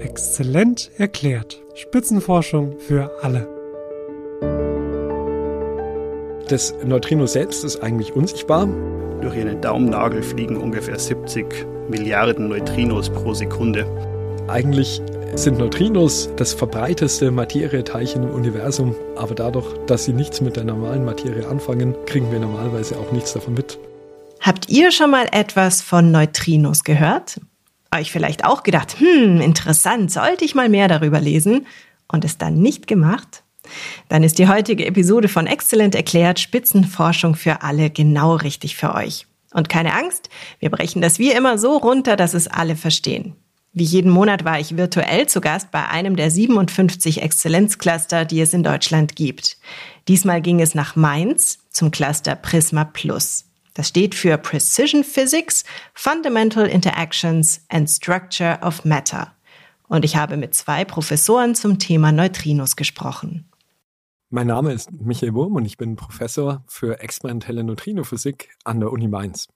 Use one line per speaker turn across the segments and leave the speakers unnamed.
Exzellent erklärt. Spitzenforschung für alle.
Das Neutrino selbst ist eigentlich unsichtbar.
Durch ihren Daumennagel fliegen ungefähr 70 Milliarden Neutrinos pro Sekunde.
Eigentlich sind Neutrinos das verbreiteste Materieteilchen im Universum, aber dadurch, dass sie nichts mit der normalen Materie anfangen, kriegen wir normalerweise auch nichts davon mit.
Habt ihr schon mal etwas von Neutrinos gehört? Euch vielleicht auch gedacht, hm, interessant, sollte ich mal mehr darüber lesen und es dann nicht gemacht? Dann ist die heutige Episode von Exzellent erklärt Spitzenforschung für alle genau richtig für euch. Und keine Angst, wir brechen das wie immer so runter, dass es alle verstehen. Wie jeden Monat war ich virtuell zu Gast bei einem der 57 Exzellenzcluster, die es in Deutschland gibt. Diesmal ging es nach Mainz zum Cluster Prisma Plus. Das steht für Precision Physics, Fundamental Interactions and Structure of Matter. Und ich habe mit zwei Professoren zum Thema Neutrinos gesprochen.
Mein Name ist Michael Wurm und ich bin Professor für experimentelle Neutrinophysik an der Uni Mainz.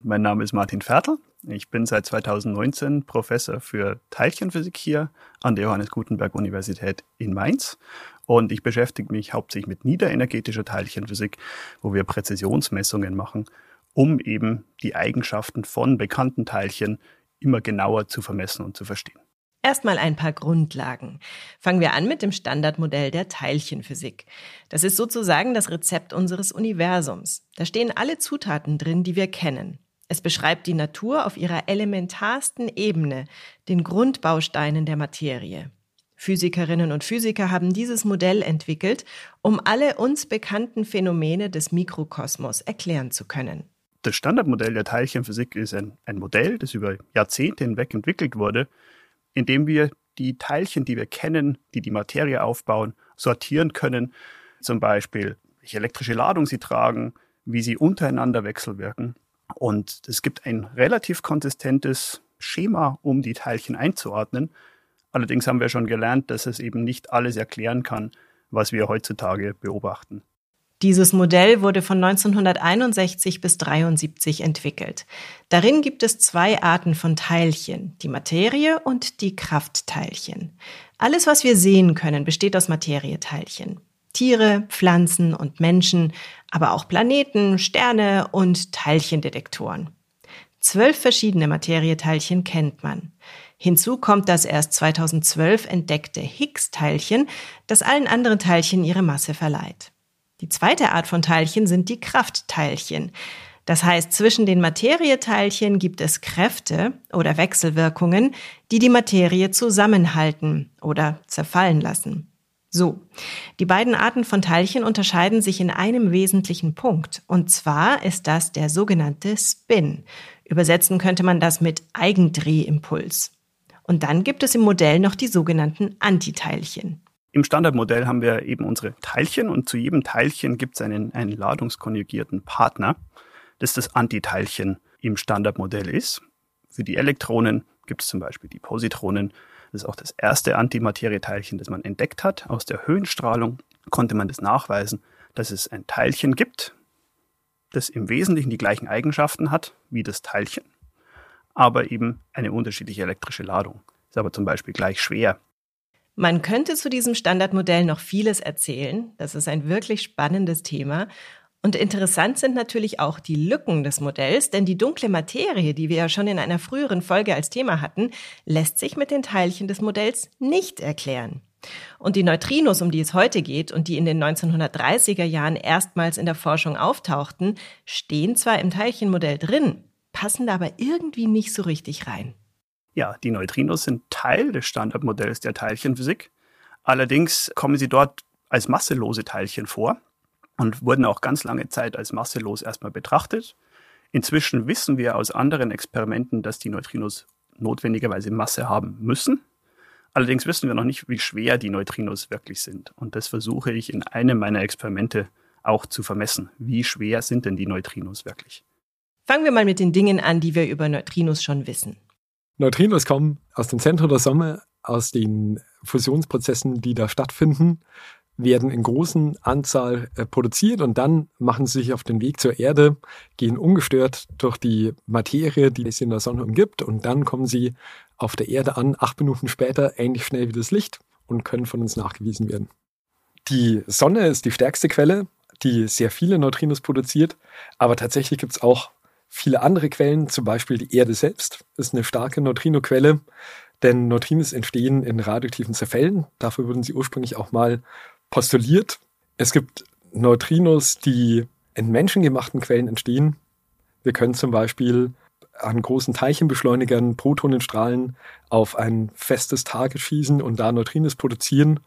Mein Name ist Martin Fertel. Ich bin seit 2019 Professor für Teilchenphysik hier an der Johannes Gutenberg Universität in Mainz. Und ich beschäftige mich hauptsächlich mit niederenergetischer Teilchenphysik, wo wir Präzisionsmessungen machen, um eben die Eigenschaften von bekannten Teilchen immer genauer zu vermessen und zu verstehen.
Erstmal ein paar Grundlagen. Fangen wir an mit dem Standardmodell der Teilchenphysik. Das ist sozusagen das Rezept unseres Universums. Da stehen alle Zutaten drin, die wir kennen. Es beschreibt die Natur auf ihrer elementarsten Ebene, den Grundbausteinen der Materie. Physikerinnen und Physiker haben dieses Modell entwickelt, um alle uns bekannten Phänomene des Mikrokosmos erklären zu können.
Das Standardmodell der Teilchenphysik ist ein, ein Modell, das über Jahrzehnte hinweg entwickelt wurde, indem wir die Teilchen, die wir kennen, die die Materie aufbauen, sortieren können. Zum Beispiel, welche elektrische Ladung sie tragen, wie sie untereinander wechselwirken. Und es gibt ein relativ konsistentes Schema, um die Teilchen einzuordnen. Allerdings haben wir schon gelernt, dass es eben nicht alles erklären kann, was wir heutzutage beobachten.
Dieses Modell wurde von 1961 bis 1973 entwickelt. Darin gibt es zwei Arten von Teilchen, die Materie und die Kraftteilchen. Alles, was wir sehen können, besteht aus Materieteilchen. Tiere, Pflanzen und Menschen, aber auch Planeten, Sterne und Teilchendetektoren. Zwölf verschiedene Materieteilchen kennt man. Hinzu kommt das erst 2012 entdeckte Higgs-Teilchen, das allen anderen Teilchen ihre Masse verleiht. Die zweite Art von Teilchen sind die Kraftteilchen. Das heißt, zwischen den Materieteilchen gibt es Kräfte oder Wechselwirkungen, die die Materie zusammenhalten oder zerfallen lassen. So, die beiden Arten von Teilchen unterscheiden sich in einem wesentlichen Punkt, und zwar ist das der sogenannte Spin. Übersetzen könnte man das mit Eigendrehimpuls. Und dann gibt es im Modell noch die sogenannten Antiteilchen.
Im Standardmodell haben wir eben unsere Teilchen und zu jedem Teilchen gibt es einen, einen ladungskonjugierten Partner, das das Antiteilchen im Standardmodell ist. Für die Elektronen gibt es zum Beispiel die Positronen. Das ist auch das erste Antimaterieteilchen, das man entdeckt hat. Aus der Höhenstrahlung konnte man das nachweisen, dass es ein Teilchen gibt, das im Wesentlichen die gleichen Eigenschaften hat wie das Teilchen, aber eben eine unterschiedliche elektrische Ladung. Ist aber zum Beispiel gleich schwer
man könnte zu diesem Standardmodell noch vieles erzählen. Das ist ein wirklich spannendes Thema. Und interessant sind natürlich auch die Lücken des Modells, denn die dunkle Materie, die wir ja schon in einer früheren Folge als Thema hatten, lässt sich mit den Teilchen des Modells nicht erklären. Und die Neutrinos, um die es heute geht und die in den 1930er Jahren erstmals in der Forschung auftauchten, stehen zwar im Teilchenmodell drin, passen da aber irgendwie nicht so richtig rein.
Ja, die Neutrinos sind Teil des Standardmodells der Teilchenphysik. Allerdings kommen sie dort als masselose Teilchen vor und wurden auch ganz lange Zeit als masselos erstmal betrachtet. Inzwischen wissen wir aus anderen Experimenten, dass die Neutrinos notwendigerweise Masse haben müssen. Allerdings wissen wir noch nicht, wie schwer die Neutrinos wirklich sind. Und das versuche ich in einem meiner Experimente auch zu vermessen. Wie schwer sind denn die Neutrinos wirklich?
Fangen wir mal mit den Dingen an, die wir über Neutrinos schon wissen.
Neutrinos kommen aus dem Zentrum der Sonne, aus den Fusionsprozessen, die da stattfinden, werden in großen Anzahl äh, produziert und dann machen sie sich auf den Weg zur Erde, gehen ungestört durch die Materie, die es in der Sonne umgibt und dann kommen sie auf der Erde an, acht Minuten später ähnlich schnell wie das Licht und können von uns nachgewiesen werden. Die Sonne ist die stärkste Quelle, die sehr viele Neutrinos produziert, aber tatsächlich gibt es auch viele andere Quellen, zum Beispiel die Erde selbst ist eine starke Neutrino-Quelle, denn Neutrinos entstehen in radioaktiven Zerfällen. Dafür wurden sie ursprünglich auch mal postuliert. Es gibt Neutrinos, die in menschengemachten Quellen entstehen. Wir können zum Beispiel an großen Teilchenbeschleunigern Protonenstrahlen auf ein festes Target schießen und da Neutrinos produzieren.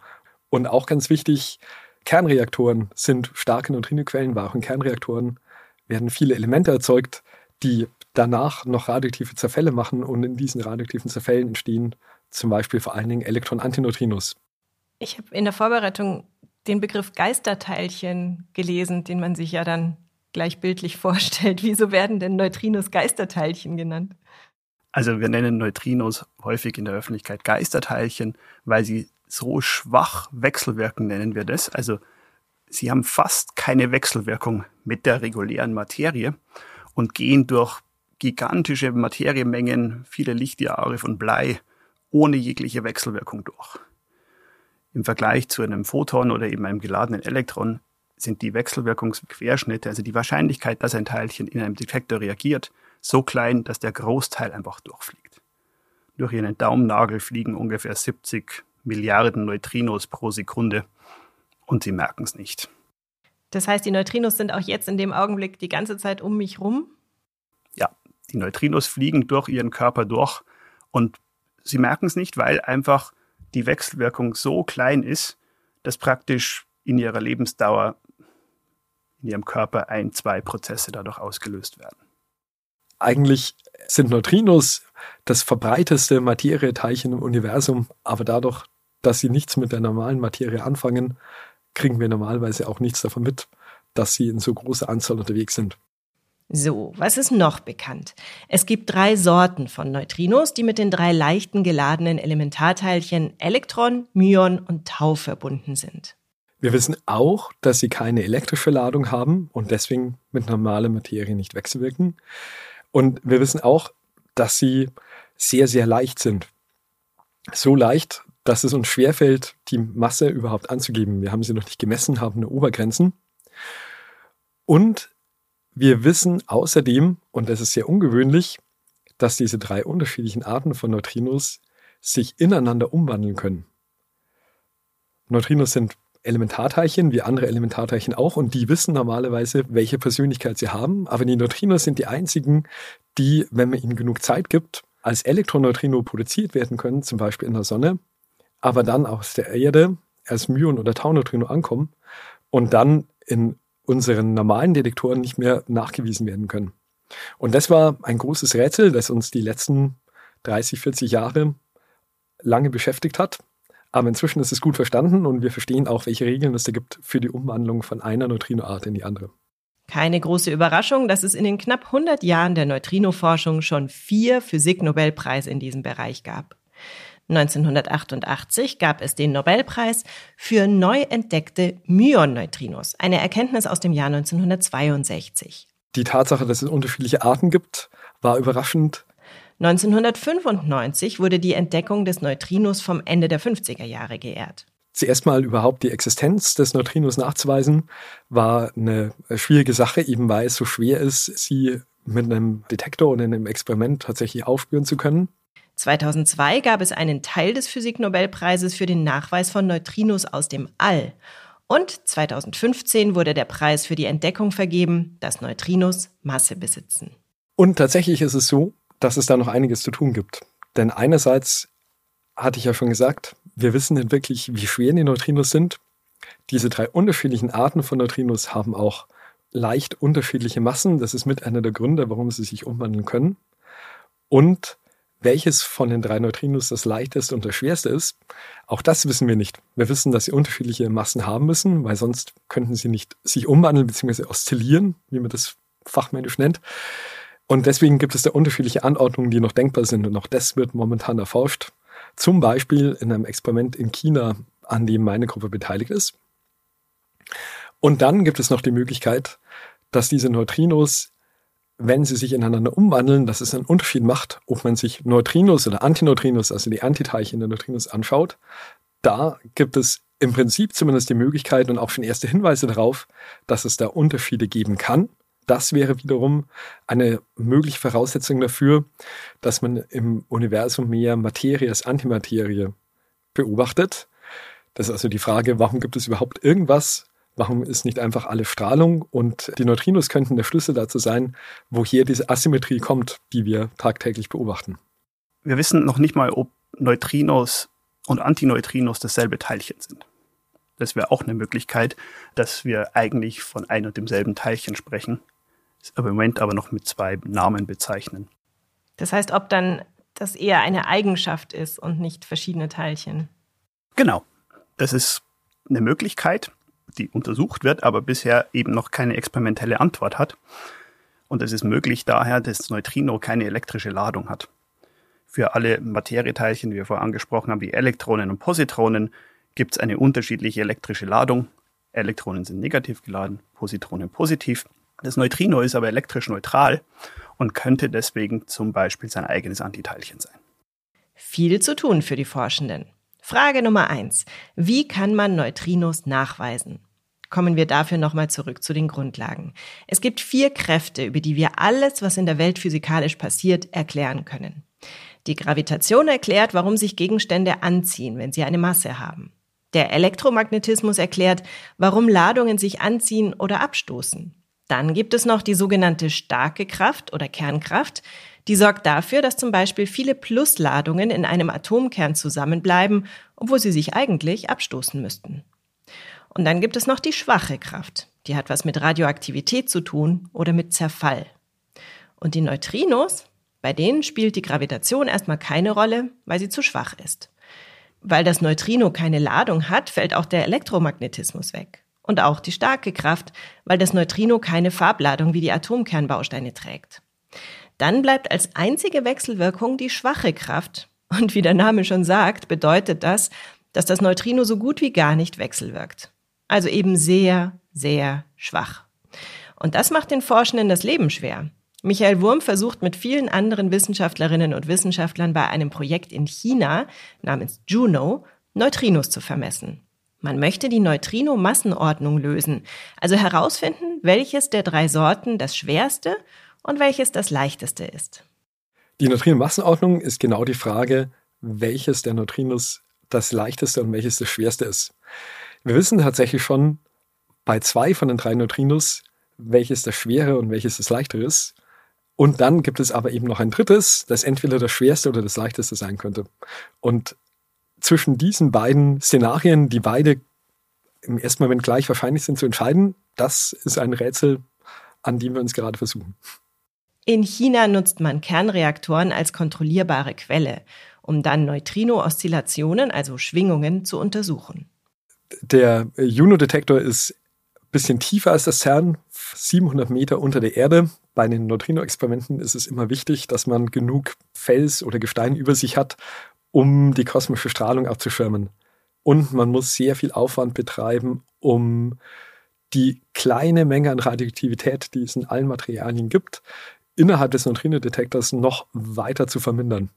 Und auch ganz wichtig, Kernreaktoren sind starke Neutrinoquellen, weil auch in Kernreaktoren werden viele Elemente erzeugt, die danach noch radioaktive Zerfälle machen und in diesen radioaktiven Zerfällen entstehen zum Beispiel vor allen Dingen Elektron-Antineutrinos.
Ich habe in der Vorbereitung den Begriff Geisterteilchen gelesen, den man sich ja dann gleich bildlich vorstellt. Wieso werden denn Neutrinos Geisterteilchen genannt?
Also wir nennen Neutrinos häufig in der Öffentlichkeit Geisterteilchen, weil sie so schwach wechselwirken, nennen wir das. Also sie haben fast keine Wechselwirkung mit der regulären Materie und gehen durch gigantische Materiemengen, viele Lichtjahre von Blei, ohne jegliche Wechselwirkung durch. Im Vergleich zu einem Photon oder eben einem geladenen Elektron sind die Wechselwirkungsquerschnitte, also die Wahrscheinlichkeit, dass ein Teilchen in einem Detektor reagiert, so klein, dass der Großteil einfach durchfliegt. Durch ihren Daumennagel fliegen ungefähr 70 Milliarden Neutrinos pro Sekunde und sie merken es nicht.
Das heißt, die Neutrinos sind auch jetzt in dem Augenblick die ganze Zeit um mich rum?
Ja, die Neutrinos fliegen durch ihren Körper durch und sie merken es nicht, weil einfach die Wechselwirkung so klein ist, dass praktisch in ihrer Lebensdauer in ihrem Körper ein, zwei Prozesse dadurch ausgelöst werden.
Eigentlich sind Neutrinos das verbreiteste Materieteilchen im Universum, aber dadurch, dass sie nichts mit der normalen Materie anfangen, kriegen wir normalerweise auch nichts davon mit, dass sie in so großer Anzahl unterwegs sind.
So, was ist noch bekannt? Es gibt drei Sorten von Neutrinos, die mit den drei leichten geladenen Elementarteilchen Elektron, Myon und Tau verbunden sind.
Wir wissen auch, dass sie keine elektrische Ladung haben und deswegen mit normaler Materie nicht wechselwirken. Und wir wissen auch, dass sie sehr, sehr leicht sind. So leicht, dass es uns schwerfällt, die Masse überhaupt anzugeben. Wir haben sie noch nicht gemessen, haben eine Obergrenzen. Und wir wissen außerdem, und das ist sehr ungewöhnlich, dass diese drei unterschiedlichen Arten von Neutrinos sich ineinander umwandeln können. Neutrinos sind Elementarteilchen, wie andere Elementarteilchen auch, und die wissen normalerweise, welche Persönlichkeit sie haben. Aber die Neutrinos sind die einzigen, die, wenn man ihnen genug Zeit gibt, als Elektroneutrino produziert werden können, zum Beispiel in der Sonne, aber dann aus der Erde als Myon- oder Tauneutrino ankommen und dann in unseren normalen Detektoren nicht mehr nachgewiesen werden können. Und das war ein großes Rätsel, das uns die letzten 30, 40 Jahre lange beschäftigt hat. Aber inzwischen ist es gut verstanden und wir verstehen auch, welche Regeln es da gibt für die Umwandlung von einer Neutrinoart in die andere.
Keine große Überraschung, dass es in den knapp 100 Jahren der Neutrinoforschung schon vier Physiknobelpreise in diesem Bereich gab. 1988 gab es den Nobelpreis für neu entdeckte Myon-Neutrinos, eine Erkenntnis aus dem Jahr 1962.
Die Tatsache, dass es unterschiedliche Arten gibt, war überraschend.
1995 wurde die Entdeckung des Neutrinos vom Ende der 50er Jahre geehrt.
Zuerst mal überhaupt die Existenz des Neutrinos nachzuweisen, war eine schwierige Sache, eben weil es so schwer ist, sie mit einem Detektor und in einem Experiment tatsächlich aufspüren zu können.
2002 gab es einen Teil des Physiknobelpreises für den Nachweis von Neutrinos aus dem All. Und 2015 wurde der Preis für die Entdeckung vergeben, dass Neutrinos Masse besitzen.
Und tatsächlich ist es so, dass es da noch einiges zu tun gibt. Denn einerseits hatte ich ja schon gesagt, wir wissen nicht wirklich, wie schwer die Neutrinos sind. Diese drei unterschiedlichen Arten von Neutrinos haben auch leicht unterschiedliche Massen. Das ist mit einer der Gründe, warum sie sich umwandeln können. Und welches von den drei Neutrinos das leichteste und das schwerste ist, auch das wissen wir nicht. Wir wissen, dass sie unterschiedliche Massen haben müssen, weil sonst könnten sie nicht sich umwandeln bzw. oszillieren, wie man das fachmännisch nennt. Und deswegen gibt es da unterschiedliche Anordnungen, die noch denkbar sind. Und auch das wird momentan erforscht. Zum Beispiel in einem Experiment in China, an dem meine Gruppe beteiligt ist. Und dann gibt es noch die Möglichkeit, dass diese Neutrinos wenn sie sich ineinander umwandeln, dass es einen Unterschied macht, ob man sich Neutrinos oder Antineutrinos, also die Antiteilchen der Neutrinos anschaut. Da gibt es im Prinzip zumindest die Möglichkeit und auch schon erste Hinweise darauf, dass es da Unterschiede geben kann. Das wäre wiederum eine mögliche Voraussetzung dafür, dass man im Universum mehr Materie als Antimaterie beobachtet. Das ist also die Frage, warum gibt es überhaupt irgendwas, Warum ist nicht einfach alle Strahlung? Und die Neutrinos könnten der Schlüssel dazu sein, woher diese Asymmetrie kommt, die wir tagtäglich beobachten.
Wir wissen noch nicht mal, ob Neutrinos und Antineutrinos dasselbe Teilchen sind. Das wäre auch eine Möglichkeit, dass wir eigentlich von ein und demselben Teilchen sprechen, aber im Moment aber noch mit zwei Namen bezeichnen.
Das heißt, ob dann das eher eine Eigenschaft ist und nicht verschiedene Teilchen.
Genau. Das ist eine Möglichkeit die untersucht wird, aber bisher eben noch keine experimentelle Antwort hat. Und es ist möglich daher, dass Neutrino keine elektrische Ladung hat. Für alle Materieteilchen, die wir vorher angesprochen haben, wie Elektronen und Positronen, gibt es eine unterschiedliche elektrische Ladung. Elektronen sind negativ geladen, Positronen positiv. Das Neutrino ist aber elektrisch neutral und könnte deswegen zum Beispiel sein eigenes Antiteilchen sein.
Viel zu tun für die Forschenden. Frage Nummer eins: Wie kann man Neutrinos nachweisen? Kommen wir dafür nochmal zurück zu den Grundlagen. Es gibt vier Kräfte, über die wir alles, was in der Welt physikalisch passiert, erklären können. Die Gravitation erklärt, warum sich Gegenstände anziehen, wenn sie eine Masse haben. Der Elektromagnetismus erklärt, warum Ladungen sich anziehen oder abstoßen. Dann gibt es noch die sogenannte starke Kraft oder Kernkraft, die sorgt dafür, dass zum Beispiel viele Plusladungen in einem Atomkern zusammenbleiben, obwohl sie sich eigentlich abstoßen müssten. Und dann gibt es noch die schwache Kraft. Die hat was mit Radioaktivität zu tun oder mit Zerfall. Und die Neutrinos, bei denen spielt die Gravitation erstmal keine Rolle, weil sie zu schwach ist. Weil das Neutrino keine Ladung hat, fällt auch der Elektromagnetismus weg. Und auch die starke Kraft, weil das Neutrino keine Farbladung wie die Atomkernbausteine trägt. Dann bleibt als einzige Wechselwirkung die schwache Kraft. Und wie der Name schon sagt, bedeutet das, dass das Neutrino so gut wie gar nicht wechselwirkt. Also eben sehr, sehr schwach. Und das macht den Forschenden das Leben schwer. Michael Wurm versucht mit vielen anderen Wissenschaftlerinnen und Wissenschaftlern bei einem Projekt in China namens Juno Neutrinos zu vermessen. Man möchte die Neutrino-Massenordnung lösen, also herausfinden, welches der drei Sorten das schwerste und welches das leichteste ist.
Die Neutrino-Massenordnung ist genau die Frage, welches der Neutrinos das leichteste und welches das schwerste ist. Wir wissen tatsächlich schon bei zwei von den drei Neutrinos, welches das schwere und welches das leichtere ist. Und dann gibt es aber eben noch ein drittes, das entweder das schwerste oder das leichteste sein könnte. Und zwischen diesen beiden Szenarien, die beide im ersten Moment gleich wahrscheinlich sind zu entscheiden, das ist ein Rätsel, an dem wir uns gerade versuchen.
In China nutzt man Kernreaktoren als kontrollierbare Quelle, um dann Neutrino-Oszillationen, also Schwingungen, zu untersuchen.
Der Juno-Detektor ist ein bisschen tiefer als das CERN, 700 Meter unter der Erde. Bei den Neutrino-Experimenten ist es immer wichtig, dass man genug Fels oder Gestein über sich hat, um die kosmische Strahlung abzuschirmen. Und man muss sehr viel Aufwand betreiben, um die kleine Menge an Radioaktivität, die es in allen Materialien gibt, innerhalb des Neutrino-Detektors noch weiter zu vermindern.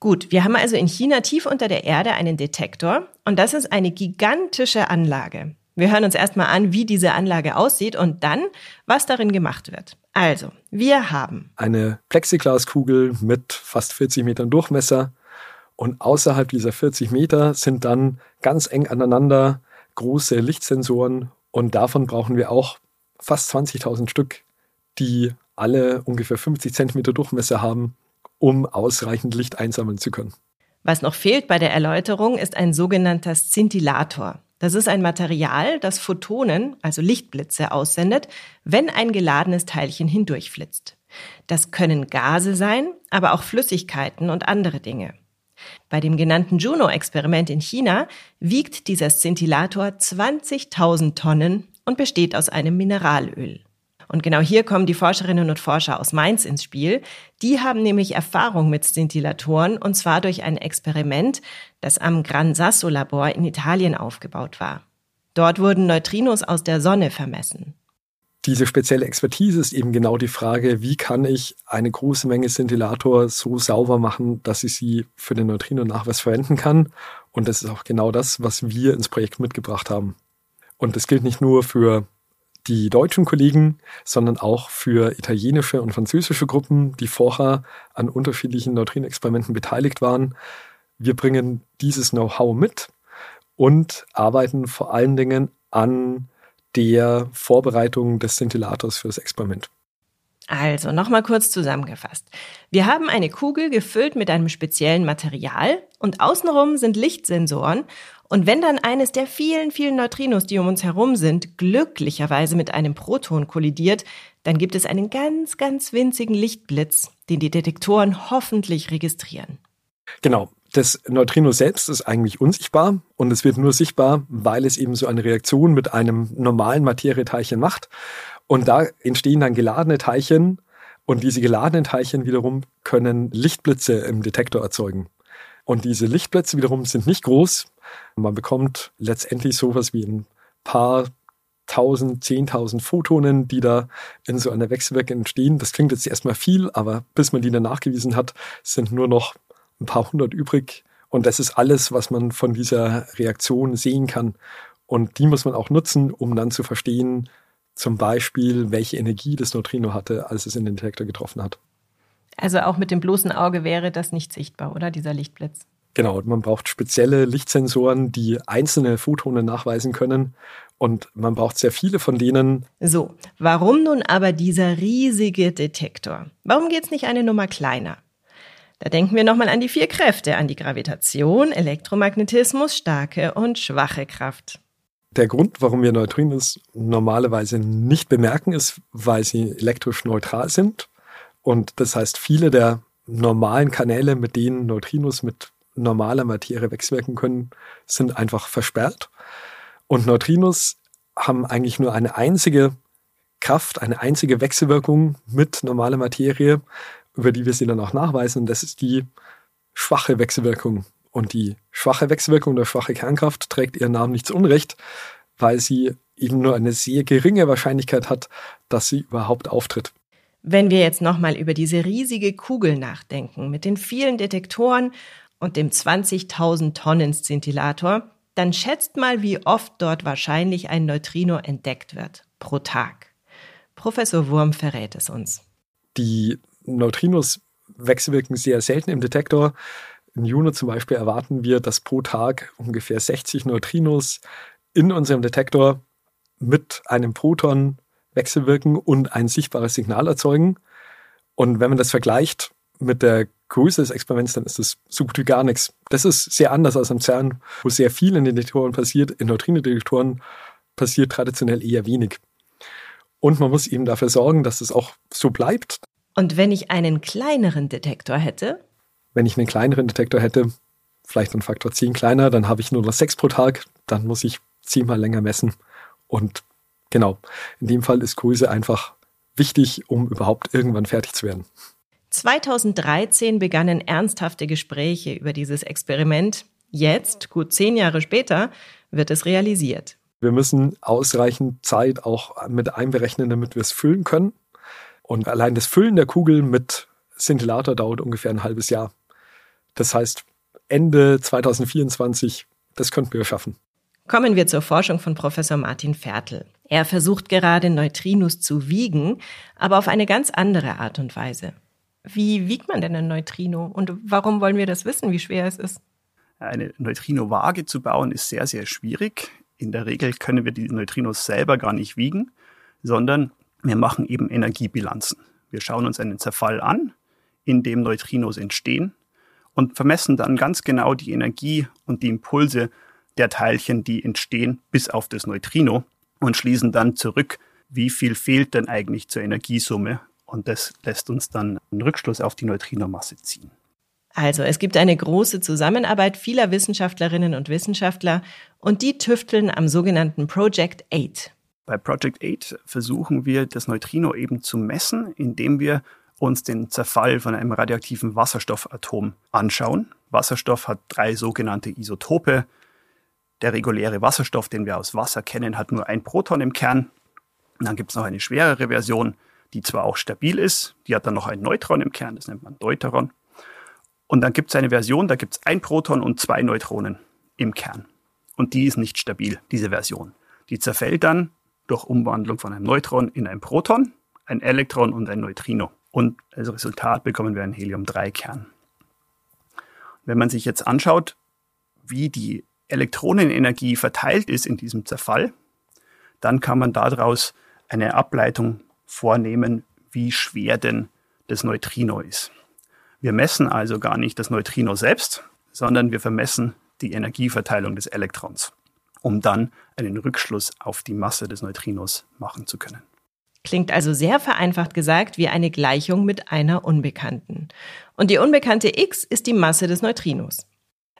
Gut, wir haben also in China tief unter der Erde einen Detektor und das ist eine gigantische Anlage. Wir hören uns erstmal an, wie diese Anlage aussieht und dann, was darin gemacht wird. Also, wir haben
eine Plexiglaskugel mit fast 40 Metern Durchmesser und außerhalb dieser 40 Meter sind dann ganz eng aneinander große Lichtsensoren und davon brauchen wir auch fast 20.000 Stück, die alle ungefähr 50 Zentimeter Durchmesser haben, um ausreichend Licht einsammeln zu können.
Was noch fehlt bei der Erläuterung, ist ein sogenannter Szintillator. Das ist ein Material, das Photonen, also Lichtblitze, aussendet, wenn ein geladenes Teilchen hindurchflitzt. Das können Gase sein, aber auch Flüssigkeiten und andere Dinge. Bei dem genannten Juno-Experiment in China wiegt dieser Szintillator 20.000 Tonnen und besteht aus einem Mineralöl. Und genau hier kommen die Forscherinnen und Forscher aus Mainz ins Spiel. Die haben nämlich Erfahrung mit Szintillatoren und zwar durch ein Experiment, das am Gran Sasso Labor in Italien aufgebaut war. Dort wurden Neutrinos aus der Sonne vermessen.
Diese spezielle Expertise ist eben genau die Frage, wie kann ich eine große Menge Szintillator so sauber machen, dass ich sie für den Neutrino-Nachweis verwenden kann. Und das ist auch genau das, was wir ins Projekt mitgebracht haben. Und das gilt nicht nur für die deutschen Kollegen, sondern auch für italienische und französische Gruppen, die vorher an unterschiedlichen Neutrino-Experimenten beteiligt waren. Wir bringen dieses Know-how mit und arbeiten vor allen Dingen an der Vorbereitung des Szintillators für das Experiment.
Also nochmal kurz zusammengefasst. Wir haben eine Kugel gefüllt mit einem speziellen Material und außenrum sind Lichtsensoren und wenn dann eines der vielen, vielen Neutrinos, die um uns herum sind, glücklicherweise mit einem Proton kollidiert, dann gibt es einen ganz, ganz winzigen Lichtblitz, den die Detektoren hoffentlich registrieren.
Genau. Das Neutrino selbst ist eigentlich unsichtbar und es wird nur sichtbar, weil es eben so eine Reaktion mit einem normalen Materieteilchen macht. Und da entstehen dann geladene Teilchen und diese geladenen Teilchen wiederum können Lichtblitze im Detektor erzeugen. Und diese Lichtblitze wiederum sind nicht groß. Man bekommt letztendlich sowas wie ein paar tausend, zehntausend Photonen, die da in so einer Wechselwirkung entstehen. Das klingt jetzt erstmal viel, aber bis man die dann nachgewiesen hat, sind nur noch ein paar hundert übrig. Und das ist alles, was man von dieser Reaktion sehen kann. Und die muss man auch nutzen, um dann zu verstehen, zum Beispiel, welche Energie das Neutrino hatte, als es in den Detektor getroffen hat.
Also auch mit dem bloßen Auge wäre das nicht sichtbar, oder dieser Lichtblitz?
Genau, man braucht spezielle Lichtsensoren, die einzelne Photone nachweisen können. Und man braucht sehr viele von denen.
So, warum nun aber dieser riesige Detektor? Warum geht es nicht eine Nummer kleiner? Da denken wir nochmal an die vier Kräfte, an die Gravitation, Elektromagnetismus, starke und schwache Kraft.
Der Grund, warum wir Neutrinos normalerweise nicht bemerken, ist, weil sie elektrisch neutral sind. Und das heißt, viele der normalen Kanäle, mit denen Neutrinos mit normaler Materie wechselwirken können, sind einfach versperrt. Und Neutrinos haben eigentlich nur eine einzige Kraft, eine einzige Wechselwirkung mit normaler Materie, über die wir sie dann auch nachweisen. Und das ist die schwache Wechselwirkung. Und die schwache Wechselwirkung oder schwache Kernkraft trägt ihren Namen nicht zu Unrecht, weil sie eben nur eine sehr geringe Wahrscheinlichkeit hat, dass sie überhaupt auftritt.
Wenn wir jetzt nochmal über diese riesige Kugel nachdenken, mit den vielen Detektoren und dem 20.000 Tonnen Szintillator, dann schätzt mal, wie oft dort wahrscheinlich ein Neutrino entdeckt wird pro Tag. Professor Wurm verrät es uns.
Die Neutrinos wechselwirken sehr selten im Detektor. In Juno zum Beispiel erwarten wir, dass pro Tag ungefähr 60 Neutrinos in unserem Detektor mit einem Proton wechselwirken und ein sichtbares Signal erzeugen. Und wenn man das vergleicht mit der Größe des Experiments, dann ist das so gut wie gar nichts. Das ist sehr anders als am CERN, wo sehr viel in den Detektoren passiert. In Neutrino-Detektoren passiert traditionell eher wenig. Und man muss eben dafür sorgen, dass es auch so bleibt.
Und wenn ich einen kleineren Detektor hätte?
Wenn ich einen kleineren Detektor hätte, vielleicht einen Faktor 10 kleiner, dann habe ich nur noch 6 pro Tag, dann muss ich zehnmal länger messen. Und genau, in dem Fall ist Größe einfach wichtig, um überhaupt irgendwann fertig zu werden.
2013 begannen ernsthafte Gespräche über dieses Experiment. Jetzt, gut zehn Jahre später, wird es realisiert.
Wir müssen ausreichend Zeit auch mit einberechnen, damit wir es füllen können. Und allein das Füllen der Kugel mit Szintillator dauert ungefähr ein halbes Jahr. Das heißt, Ende 2024, das könnten wir schaffen.
Kommen wir zur Forschung von Professor Martin Fertel. Er versucht gerade Neutrinos zu wiegen, aber auf eine ganz andere Art und Weise. Wie wiegt man denn ein Neutrino und warum wollen wir das wissen, wie schwer es ist?
Eine Neutrino-Waage zu bauen ist sehr, sehr schwierig. In der Regel können wir die Neutrinos selber gar nicht wiegen, sondern wir machen eben Energiebilanzen. Wir schauen uns einen Zerfall an, in dem Neutrinos entstehen und vermessen dann ganz genau die Energie und die Impulse der Teilchen, die entstehen, bis auf das Neutrino und schließen dann zurück, wie viel fehlt denn eigentlich zur Energiesumme und das lässt uns dann einen Rückschluss auf die Neutrinomasse ziehen.
Also es gibt eine große Zusammenarbeit vieler Wissenschaftlerinnen und Wissenschaftler und die tüfteln am sogenannten Project 8.
Bei Project 8 versuchen wir das Neutrino eben zu messen, indem wir uns den Zerfall von einem radioaktiven Wasserstoffatom anschauen. Wasserstoff hat drei sogenannte Isotope. Der reguläre Wasserstoff, den wir aus Wasser kennen, hat nur ein Proton im Kern. Und dann gibt es noch eine schwerere Version, die zwar auch stabil ist, die hat dann noch ein Neutron im Kern, das nennt man Deuteron. Und dann gibt es eine Version, da gibt es ein Proton und zwei Neutronen im Kern. Und die ist nicht stabil, diese Version. Die zerfällt dann durch Umwandlung von einem Neutron in ein Proton, ein Elektron und ein Neutrino. Und als Resultat bekommen wir einen Helium-3-Kern. Wenn man sich jetzt anschaut, wie die Elektronenenergie verteilt ist in diesem Zerfall, dann kann man daraus eine Ableitung vornehmen, wie schwer denn das Neutrino ist. Wir messen also gar nicht das Neutrino selbst, sondern wir vermessen die Energieverteilung des Elektrons, um dann einen Rückschluss auf die Masse des Neutrinos machen zu können.
Klingt also sehr vereinfacht gesagt wie eine Gleichung mit einer Unbekannten. Und die Unbekannte x ist die Masse des Neutrinos.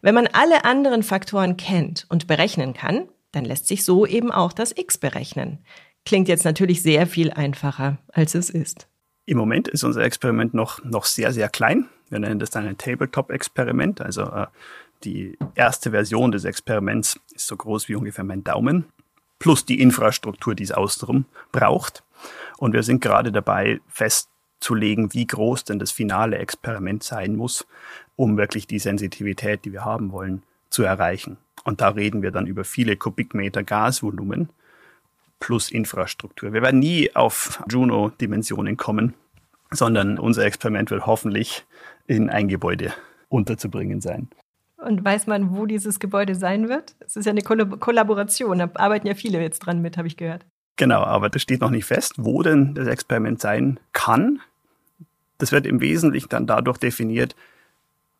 Wenn man alle anderen Faktoren kennt und berechnen kann, dann lässt sich so eben auch das x berechnen. Klingt jetzt natürlich sehr viel einfacher, als es ist.
Im Moment ist unser Experiment noch, noch sehr, sehr klein. Wir nennen das dann ein Tabletop-Experiment. Also äh, die erste Version des Experiments ist so groß wie ungefähr mein Daumen, plus die Infrastruktur, die es außenrum braucht. Und wir sind gerade dabei, festzulegen, wie groß denn das finale Experiment sein muss, um wirklich die Sensitivität, die wir haben wollen, zu erreichen. Und da reden wir dann über viele Kubikmeter Gasvolumen plus Infrastruktur. Wir werden nie auf Juno-Dimensionen kommen, sondern unser Experiment wird hoffentlich in ein Gebäude unterzubringen sein.
Und weiß man, wo dieses Gebäude sein wird? Es ist ja eine Kollaboration, da arbeiten ja viele jetzt dran mit, habe ich gehört.
Genau, aber das steht noch nicht fest, wo denn das Experiment sein kann. Das wird im Wesentlichen dann dadurch definiert,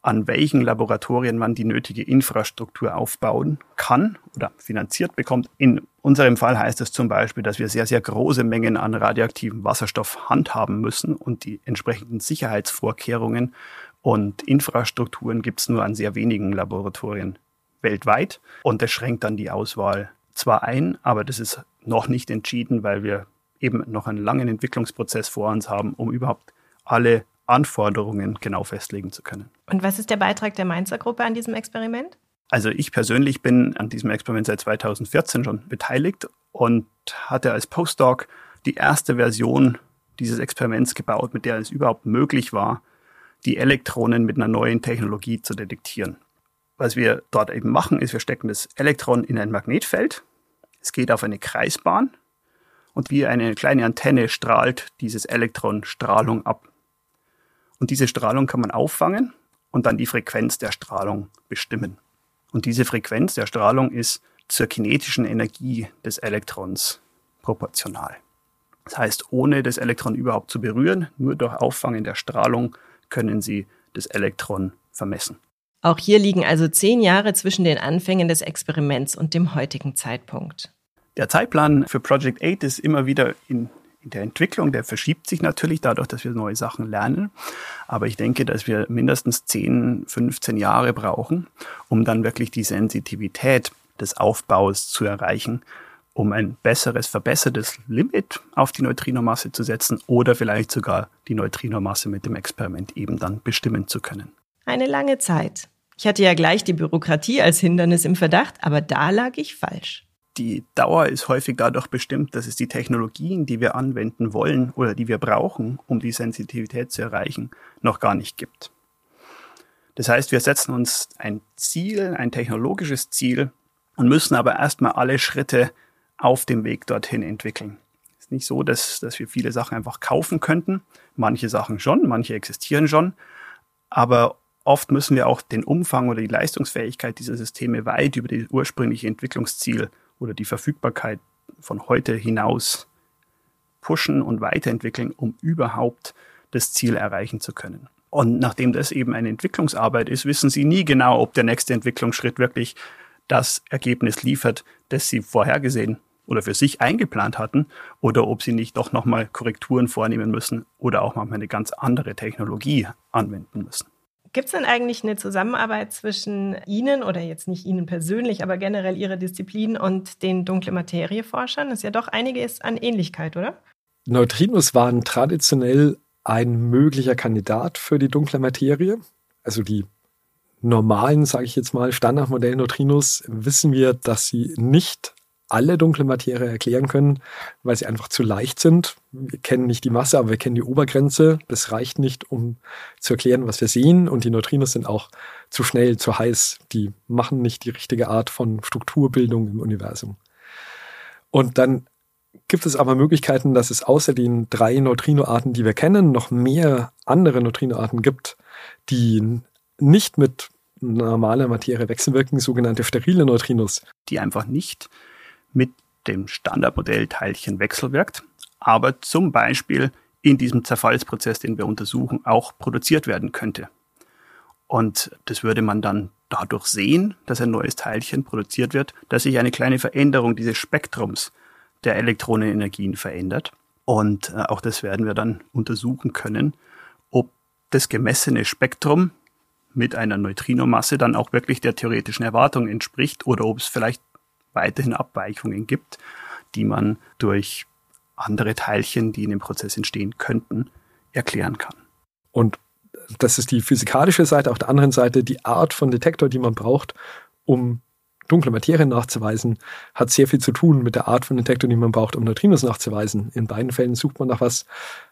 an welchen Laboratorien man die nötige Infrastruktur aufbauen kann oder finanziert bekommt. In unserem Fall heißt es zum Beispiel, dass wir sehr, sehr große Mengen an radioaktivem Wasserstoff handhaben müssen und die entsprechenden Sicherheitsvorkehrungen und Infrastrukturen gibt es nur an sehr wenigen Laboratorien weltweit. Und das schränkt dann die Auswahl zwar ein, aber das ist noch nicht entschieden, weil wir eben noch einen langen Entwicklungsprozess vor uns haben, um überhaupt alle Anforderungen genau festlegen zu können.
Und was ist der Beitrag der Mainzer Gruppe an diesem Experiment?
Also ich persönlich bin an diesem Experiment seit 2014 schon beteiligt und hatte als Postdoc die erste Version dieses Experiments gebaut, mit der es überhaupt möglich war, die Elektronen mit einer neuen Technologie zu detektieren. Was wir dort eben machen, ist, wir stecken das Elektron in ein Magnetfeld. Es geht auf eine Kreisbahn und wie eine kleine Antenne strahlt dieses Elektron Strahlung ab. Und diese Strahlung kann man auffangen und dann die Frequenz der Strahlung bestimmen. Und diese Frequenz der Strahlung ist zur kinetischen Energie des Elektrons proportional. Das heißt, ohne das Elektron überhaupt zu berühren, nur durch Auffangen der Strahlung können Sie das Elektron vermessen.
Auch hier liegen also zehn Jahre zwischen den Anfängen des Experiments und dem heutigen Zeitpunkt.
Der Zeitplan für Project 8 ist immer wieder in, in, der Entwicklung. Der verschiebt sich natürlich dadurch, dass wir neue Sachen lernen. Aber ich denke, dass wir mindestens 10, 15 Jahre brauchen, um dann wirklich die Sensitivität des Aufbaus zu erreichen, um ein besseres, verbessertes Limit auf die Neutrinomasse zu setzen oder vielleicht sogar die Neutrinomasse mit dem Experiment eben dann bestimmen zu können.
Eine lange Zeit. Ich hatte ja gleich die Bürokratie als Hindernis im Verdacht, aber da lag ich falsch.
Die Dauer ist häufig dadurch bestimmt, dass es die Technologien, die wir anwenden wollen oder die wir brauchen, um die Sensitivität zu erreichen, noch gar nicht gibt. Das heißt, wir setzen uns ein Ziel, ein technologisches Ziel und müssen aber erstmal alle Schritte auf dem Weg dorthin entwickeln. Es ist nicht so, dass, dass wir viele Sachen einfach kaufen könnten. Manche Sachen schon, manche existieren schon. Aber Oft müssen wir auch den Umfang oder die Leistungsfähigkeit dieser Systeme weit über das ursprüngliche Entwicklungsziel oder die Verfügbarkeit von heute hinaus pushen und weiterentwickeln, um überhaupt das Ziel erreichen zu können. Und nachdem das eben eine Entwicklungsarbeit ist, wissen Sie nie genau, ob der nächste Entwicklungsschritt wirklich das Ergebnis liefert, das Sie vorhergesehen oder für sich eingeplant hatten, oder ob Sie nicht doch nochmal Korrekturen vornehmen müssen oder auch manchmal eine ganz andere Technologie anwenden müssen.
Gibt es denn eigentlich eine Zusammenarbeit zwischen Ihnen oder jetzt nicht Ihnen persönlich, aber generell Ihrer Disziplin und den dunkle Materie-Forschern? Das ist ja doch einiges an Ähnlichkeit, oder?
Neutrinos waren traditionell ein möglicher Kandidat für die dunkle Materie. Also die normalen, sage ich jetzt mal, Standardmodell-Neutrinos wissen wir, dass sie nicht alle dunkle Materie erklären können, weil sie einfach zu leicht sind. Wir kennen nicht die Masse, aber wir kennen die Obergrenze. Das reicht nicht, um zu erklären, was wir sehen. Und die Neutrinos sind auch zu schnell, zu heiß. Die machen nicht die richtige Art von Strukturbildung im Universum. Und dann gibt es aber Möglichkeiten, dass es außer den drei Neutrinoarten, die wir kennen, noch mehr andere Neutrinoarten gibt, die nicht mit normaler Materie wechselwirken, sogenannte sterile Neutrinos.
Die einfach nicht mit dem Standardmodell Teilchen wechselwirkt, aber zum Beispiel in diesem Zerfallsprozess, den wir untersuchen, auch produziert werden könnte. Und das würde man dann dadurch sehen, dass ein neues Teilchen produziert wird, dass sich eine kleine Veränderung dieses Spektrums der Elektronenenergien verändert. Und äh, auch das werden wir dann untersuchen können, ob das gemessene Spektrum mit einer Neutrinomasse dann auch wirklich der theoretischen Erwartung entspricht oder ob es vielleicht weiterhin Abweichungen gibt, die man durch andere Teilchen, die in dem Prozess entstehen könnten, erklären kann.
Und das ist die physikalische Seite. Auf der anderen Seite die Art von Detektor, die man braucht, um dunkle Materie nachzuweisen, hat sehr viel zu tun mit der Art von Detektor, die man braucht, um Neutrinos nachzuweisen. In beiden Fällen sucht man nach was,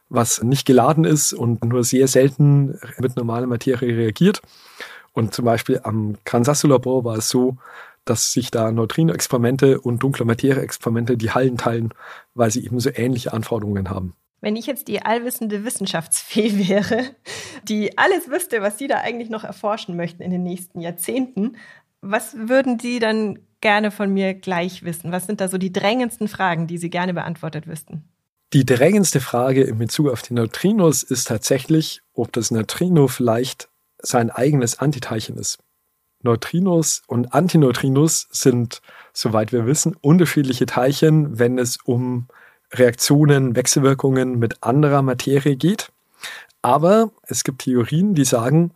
was nicht geladen ist und nur sehr selten mit normaler Materie reagiert. Und zum Beispiel am Kansasu-Labor war es so, dass sich da Neutrino-Experimente und dunkle Materie-Experimente die Hallen teilen, weil sie eben so ähnliche Anforderungen haben.
Wenn ich jetzt die allwissende Wissenschaftsfee wäre, die alles wüsste, was Sie da eigentlich noch erforschen möchten in den nächsten Jahrzehnten, was würden Sie dann gerne von mir gleich wissen? Was sind da so die drängendsten Fragen, die Sie gerne beantwortet wüssten?
Die drängendste Frage in Bezug auf die Neutrinos ist tatsächlich, ob das Neutrino vielleicht sein eigenes Antiteilchen ist. Neutrinos und Antineutrinos sind, soweit wir wissen, unterschiedliche Teilchen, wenn es um Reaktionen, Wechselwirkungen mit anderer Materie geht. Aber es gibt Theorien, die sagen,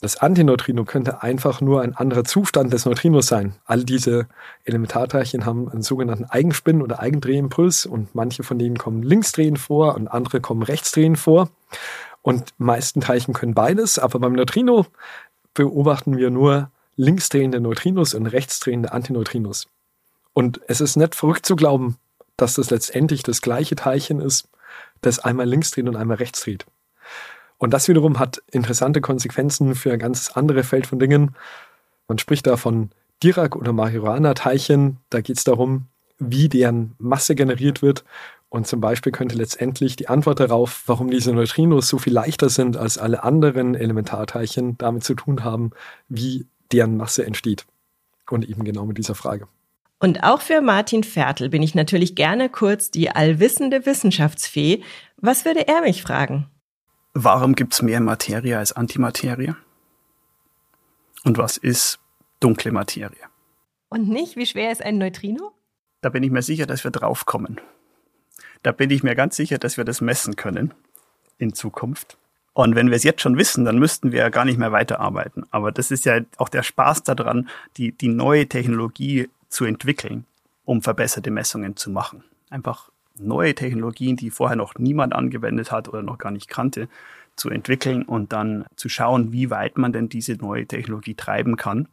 das Antineutrino könnte einfach nur ein anderer Zustand des Neutrinos sein. All diese Elementarteilchen haben einen sogenannten Eigenspin- oder Eigendrehimpuls und manche von denen kommen linksdrehend vor und andere kommen rechtsdrehend vor. Und meisten Teilchen können beides, aber beim Neutrino beobachten wir nur linksdrehende Neutrinos und rechtsdrehende Antineutrinos. Und es ist nicht verrückt zu glauben, dass das letztendlich das gleiche Teilchen ist, das einmal links dreht und einmal rechts dreht. Und das wiederum hat interessante Konsequenzen für ein ganz anderes Feld von Dingen. Man spricht da von Dirac- oder Majorana-Teilchen. Da geht es darum, wie deren Masse generiert wird. Und zum Beispiel könnte letztendlich die Antwort darauf, warum diese Neutrinos so viel leichter sind als alle anderen Elementarteilchen, damit zu tun haben, wie deren Masse entsteht. Und eben genau mit dieser Frage.
Und auch für Martin Fertel bin ich natürlich gerne kurz die allwissende Wissenschaftsfee. Was würde er mich fragen?
Warum gibt es mehr Materie als Antimaterie? Und was ist dunkle Materie?
Und nicht, wie schwer ist ein Neutrino?
Da bin ich mir sicher, dass wir draufkommen. Da bin ich mir ganz sicher, dass wir das messen können in Zukunft. Und wenn wir es jetzt schon wissen, dann müssten wir ja gar nicht mehr weiterarbeiten. Aber das ist ja auch der Spaß daran, die, die neue Technologie zu entwickeln, um verbesserte Messungen zu machen. Einfach neue Technologien, die vorher noch niemand angewendet hat oder noch gar nicht kannte, zu entwickeln und dann zu schauen, wie weit man denn diese neue Technologie treiben kann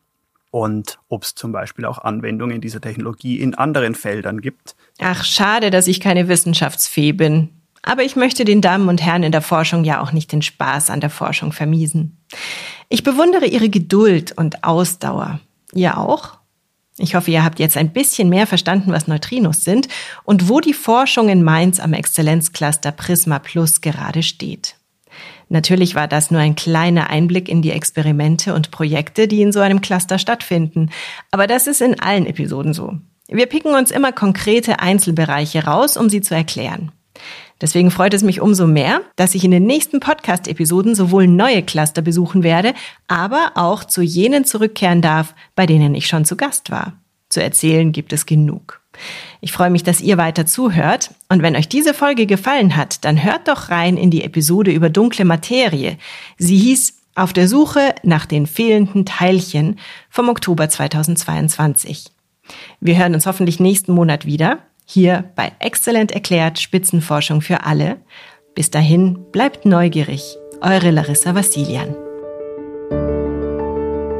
und ob es zum Beispiel auch Anwendungen dieser Technologie in anderen Feldern gibt.
Ach, schade, dass ich keine Wissenschaftsfee bin. Aber ich möchte den Damen und Herren in der Forschung ja auch nicht den Spaß an der Forschung vermiesen. Ich bewundere ihre Geduld und Ausdauer. Ihr auch? Ich hoffe, ihr habt jetzt ein bisschen mehr verstanden, was Neutrinos sind und wo die Forschung in Mainz am Exzellenzcluster Prisma Plus gerade steht. Natürlich war das nur ein kleiner Einblick in die Experimente und Projekte, die in so einem Cluster stattfinden, aber das ist in allen Episoden so. Wir picken uns immer konkrete Einzelbereiche raus, um sie zu erklären. Deswegen freut es mich umso mehr, dass ich in den nächsten Podcast-Episoden sowohl neue Cluster besuchen werde, aber auch zu jenen zurückkehren darf, bei denen ich schon zu Gast war. Zu erzählen gibt es genug. Ich freue mich, dass ihr weiter zuhört. Und wenn euch diese Folge gefallen hat, dann hört doch rein in die Episode über dunkle Materie. Sie hieß Auf der Suche nach den fehlenden Teilchen vom Oktober 2022. Wir hören uns hoffentlich nächsten Monat wieder. Hier bei Exzellent erklärt Spitzenforschung für alle. Bis dahin bleibt neugierig. Eure Larissa Vassilian.